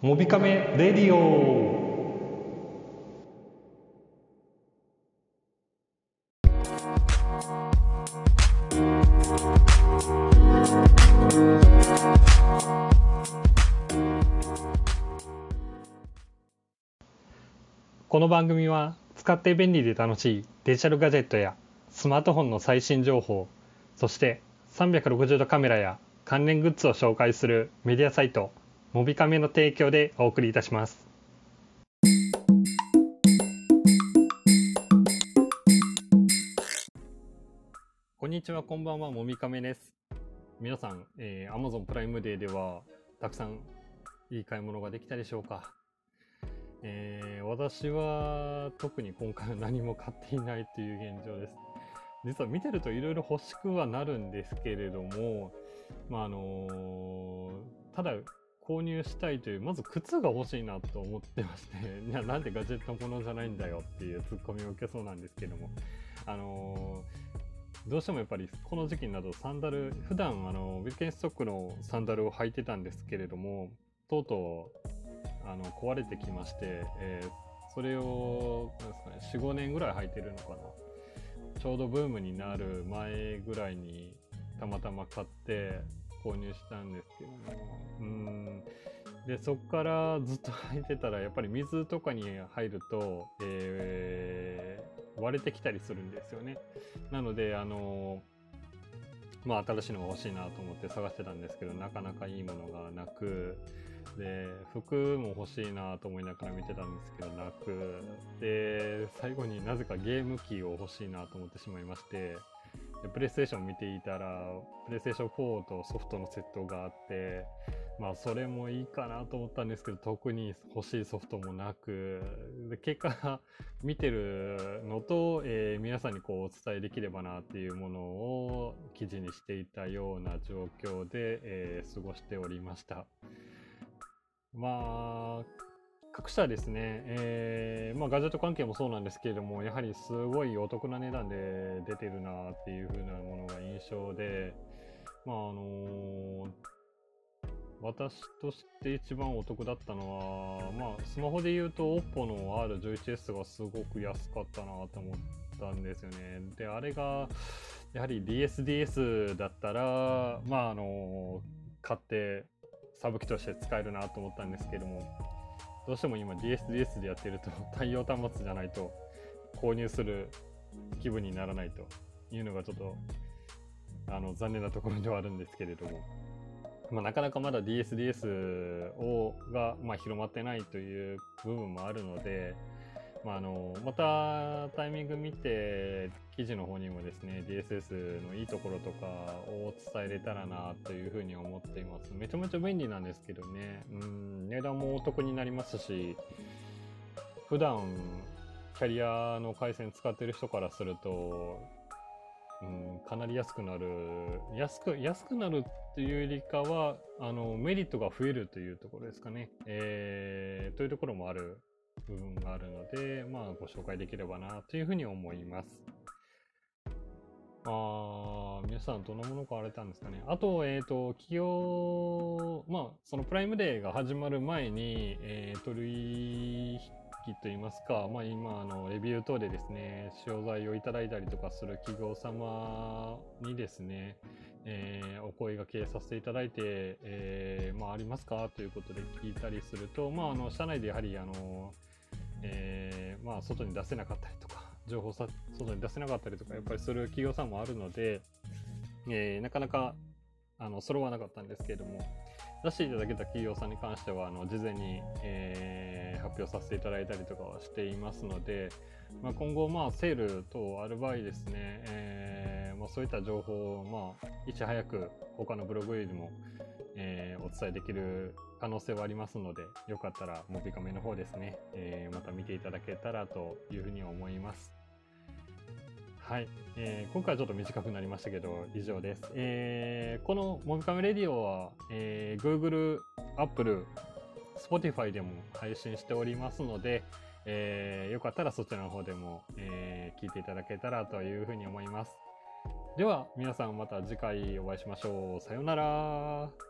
モビカメレディオ。この番組は使って便利で楽しいデジタルガジェットやスマートフォンの最新情報そして360度カメラや関連グッズを紹介するメディアサイトモビカメの提供でお送りいたします。こんにちはこんばんはモビカメです。皆さん、えー、Amazon プライムデーではたくさんいい買い物ができたでしょうか？えー、私は特に今回は何も買っていないという現状です。実は見てるといろいろ欲しくはなるんですけれども、まああのー、ただ購入したいという、まず靴が欲しいなと思ってまして、いや、なんでガジェットものじゃないんだよっていうツッコミを受けそうなんですけども、あのー、どうしてもやっぱりこの時期になるとサンダル、普段あの、ウィルケンストックのサンダルを履いてたんですけれども、とうとうあの壊れてきまして、えー、それをなんですか、ね、45年ぐらい履いてるのかな。ちょうどブームになる前ぐらいにたまたま買って購入したんですけども。うん。でそこからずっと履いてたらやっぱり水とかに入ると、えー、割れてきたりするんですよね。なのであのまあ新しいのが欲しいなと思って探してたんですけどなかなかいいものがなくで服も欲しいなと思いながら見てたんですけどなく。で最後になぜかゲーム機を欲しいなと思ってしまいまして。でプレイステーション見ていたらプレイステーション4とソフトのセットがあってまあそれもいいかなと思ったんですけど特に欲しいソフトもなくで結果見てるのと、えー、皆さんにこうお伝えできればなっていうものを記事にしていたような状況で、えー、過ごしておりました。まあ、各社ですね、えー、まあ、ガジェット関係もそうなんですけれども、やはりすごいお得な値段で出てるなっていう風なものが印象で、まあ、あのー、私として一番お得だったのは、まあ、スマホで言うと OPPO の R11S がすごく安かったなと思ったんですよね。で、あれが、やはり DSDS だったら、まあ、あのー、買ってサブ機として使えるなと思ったんですけれども、どうしても今 DSDS でやってると 対応端末じゃないと購入する気分にならないというのがちょっとあの残念なところではあるんですけれども、まあ、なかなかまだ DSDS をが、まあ、広まってないという部分もあるので、まあ、あのまたタイミング見て記事の方にもですね DSS のいいところとかを伝えれたらなというふうに思っています。めちゃめちゃ便利なんですけどね。うん値段もお得になりますし普段キャリアの回線使ってる人からすると、うん、かなり安くなる。安く安くなるっていうよりかはあのメリットが増えるというところですかね、えー、というところもある。部分があるので、まあ、ご紹介できればなというふうに思います。あ皆さんどんなもの買われたんですかね。あと、えっ、ー、と、企業、まあ、そのプライムデーが始まる前に、えー、取引といいますか、まあ、今、あの、レビュー等でですね、使用材をいただいたりとかする企業様にですね、えー、お声がけさせていただいて、えー、まあ、ありますか？ということで聞いたりすると、まあ、あの、社内でやはり、あの、えー、まあ、外に出せなかったりとか、情報さ外に出せなかったりとか、やっぱりする企業さんもあるので、えー、なかなかあの揃わなかったんですけれども、出していただけた企業さんに関しては、あの事前に、えー、発表させていただいたりとかはしていますので、まあ、今後、まあ、セール等ある場合ですね、えーまあ、そういった情報を、まあ、いち早く他のブログよりも、えー、お伝えできる可能性はありますので、よかったら、モビカメの方ですね、えー、また見ていただけたらというふうに思います。はい、えー、今回はちょっと短くなりましたけど、以上です。えー、このモビカメレディオは、えー、Google、Apple、Spotify でも配信しておりますので、えー、よかったらそちらの方でも、えー、聞いていただけたらというふうに思います。では、皆さんまた次回お会いしましょう。さようなら。